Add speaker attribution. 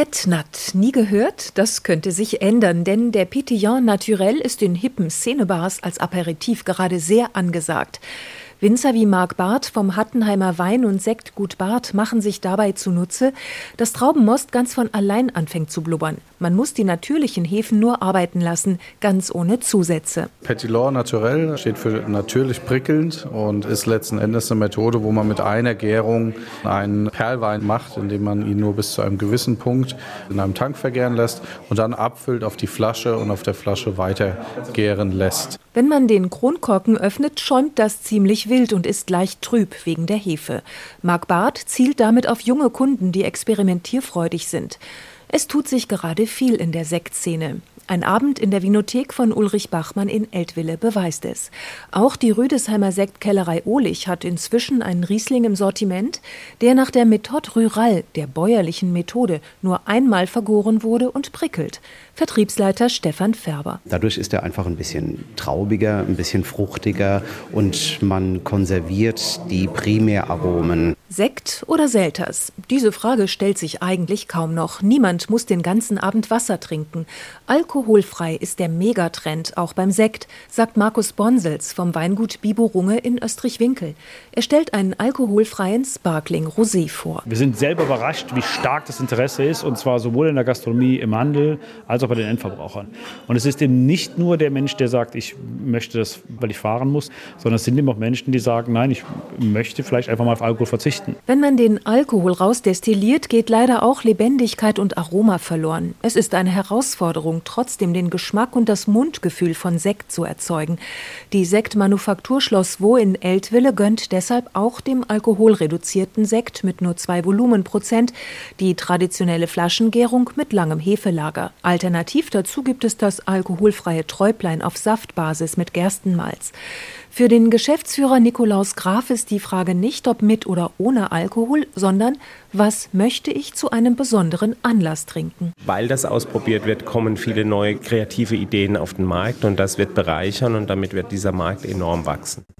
Speaker 1: Fettnat, nie gehört? Das könnte sich ändern, denn der Pétillant Naturel ist in hippen Szenebars als Aperitif gerade sehr angesagt. Winzer wie Marc Barth vom Hattenheimer Wein- und Sektgut Barth machen sich dabei zunutze, dass Traubenmost ganz von allein anfängt zu blubbern. Man muss die natürlichen Hefen nur arbeiten lassen, ganz ohne Zusätze.
Speaker 2: Petit Naturel steht für natürlich prickelnd und ist letzten Endes eine Methode, wo man mit einer Gärung einen Perlwein macht, indem man ihn nur bis zu einem gewissen Punkt in einem Tank vergären lässt und dann abfüllt auf die Flasche und auf der Flasche weiter gären lässt.
Speaker 1: Wenn man den Kronkorken öffnet, schäumt das ziemlich wild und ist leicht trüb wegen der Hefe. Marc Barth zielt damit auf junge Kunden, die experimentierfreudig sind. Es tut sich gerade viel in der Sektszene. Ein Abend in der Vinothek von Ulrich Bachmann in Eltville beweist es. Auch die Rüdesheimer Sektkellerei Ohlich hat inzwischen einen Riesling im Sortiment, der nach der Methode Rural, der bäuerlichen Methode, nur einmal vergoren wurde und prickelt. Vertriebsleiter Stefan Färber.
Speaker 3: Dadurch ist er einfach ein bisschen traubiger, ein bisschen fruchtiger und man konserviert die Primäraromen.
Speaker 1: Sekt oder Selters? Diese Frage stellt sich eigentlich kaum noch. Niemand muss den ganzen Abend Wasser trinken. Alkoholfrei ist der Megatrend auch beim Sekt, sagt Markus Bonsels vom Weingut Bibo Runge in Österreich-Winkel. Er stellt einen alkoholfreien Sparkling Rosé vor.
Speaker 4: Wir sind selber überrascht, wie stark das Interesse ist, und zwar sowohl in der Gastronomie, im Handel als auch bei den Endverbrauchern. Und es ist eben nicht nur der Mensch, der sagt, ich möchte das, weil ich fahren muss, sondern es sind eben auch Menschen, die sagen, nein, ich möchte vielleicht einfach mal auf Alkohol verzichten.
Speaker 1: Wenn man den Alkohol rausdestilliert, geht leider auch Lebendigkeit und Aroma verloren. Es ist eine Herausforderung, trotzdem den Geschmack und das Mundgefühl von Sekt zu erzeugen. Die Sektmanufaktur Schloss Wo in Eltville gönnt deshalb auch dem alkoholreduzierten Sekt mit nur zwei Volumenprozent die traditionelle Flaschengärung mit langem Hefelager. Alternativ dazu gibt es das alkoholfreie Träublein auf Saftbasis mit Gerstenmalz. Für den Geschäftsführer Nikolaus Graf ist die Frage nicht, ob mit oder ohne Alkohol, sondern was möchte ich zu einem besonderen Anlass trinken.
Speaker 5: Weil das ausprobiert wird, kommen viele neue kreative Ideen auf den Markt und das wird bereichern und damit wird dieser Markt enorm wachsen.